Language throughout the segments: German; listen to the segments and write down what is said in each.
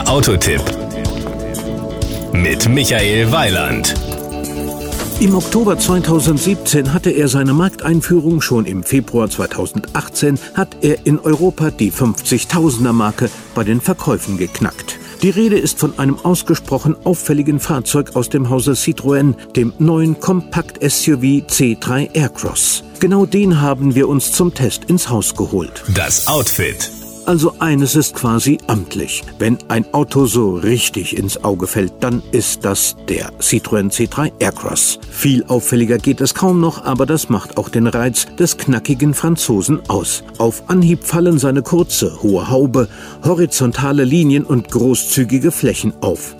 Der Autotipp mit Michael Weiland. Im Oktober 2017 hatte er seine Markteinführung, schon im Februar 2018 hat er in Europa die 50.000er Marke bei den Verkäufen geknackt. Die Rede ist von einem ausgesprochen auffälligen Fahrzeug aus dem Hause Citroën, dem neuen Kompakt-SUV C3 Aircross. Genau den haben wir uns zum Test ins Haus geholt. Das Outfit. Also eines ist quasi amtlich. Wenn ein Auto so richtig ins Auge fällt, dann ist das der Citroën C3 Aircross. Viel auffälliger geht es kaum noch, aber das macht auch den Reiz des knackigen Franzosen aus. Auf Anhieb fallen seine kurze, hohe Haube, horizontale Linien und großzügige Flächen auf.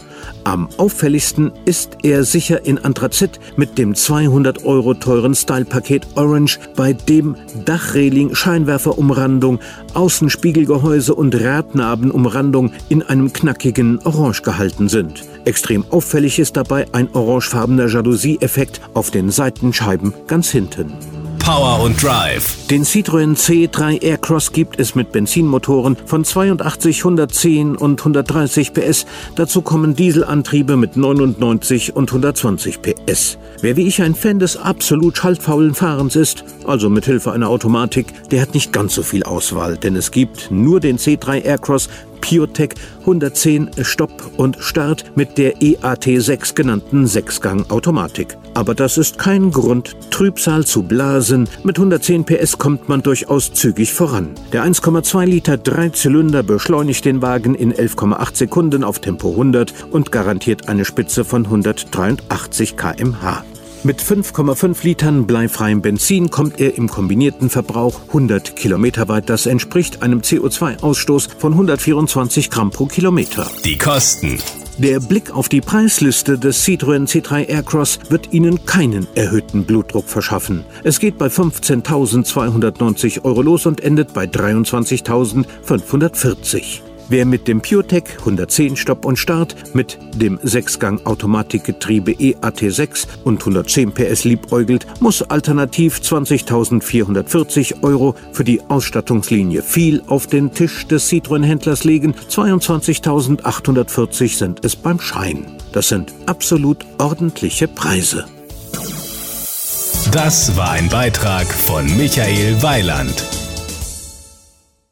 Am auffälligsten ist er sicher in Anthrazit mit dem 200 Euro teuren Stylepaket Orange, bei dem Dachreling, Scheinwerferumrandung, Außenspiegelgehäuse und Radnabenumrandung in einem knackigen Orange gehalten sind. Extrem auffällig ist dabei ein orangefarbener Jalousie-Effekt auf den Seitenscheiben ganz hinten. Power und Drive. Den Citroën C3 Aircross gibt es mit Benzinmotoren von 82, 110 und 130 PS. Dazu kommen Dieselantriebe mit 99 und 120 PS. Wer wie ich ein Fan des absolut schaltfaulen Fahrens ist, also mit Hilfe einer Automatik, der hat nicht ganz so viel Auswahl, denn es gibt nur den C3 Aircross PureTech 110 Stopp und Start mit der EAT6 genannten Sechsgang-Automatik. Aber das ist kein Grund, Trübsal zu blasen. Mit 110 PS kommt man durchaus zügig voran. Der 1,2 Liter Dreizylinder beschleunigt den Wagen in 11,8 Sekunden auf Tempo 100 und garantiert eine Spitze von 183 km/h. Mit 5,5 Litern bleifreiem Benzin kommt er im kombinierten Verbrauch 100 Kilometer weit. Das entspricht einem CO2-Ausstoß von 124 Gramm pro Kilometer. Die Kosten. Der Blick auf die Preisliste des Citroën C3 Aircross wird Ihnen keinen erhöhten Blutdruck verschaffen. Es geht bei 15.290 Euro los und endet bei 23.540. Wer mit dem PureTech 110 Stopp und Start, mit dem 6-Gang-Automatikgetriebe EAT6 und 110 PS liebäugelt, muss alternativ 20.440 Euro für die Ausstattungslinie viel auf den Tisch des Citroën-Händlers legen. 22.840 sind es beim Schein. Das sind absolut ordentliche Preise. Das war ein Beitrag von Michael Weiland.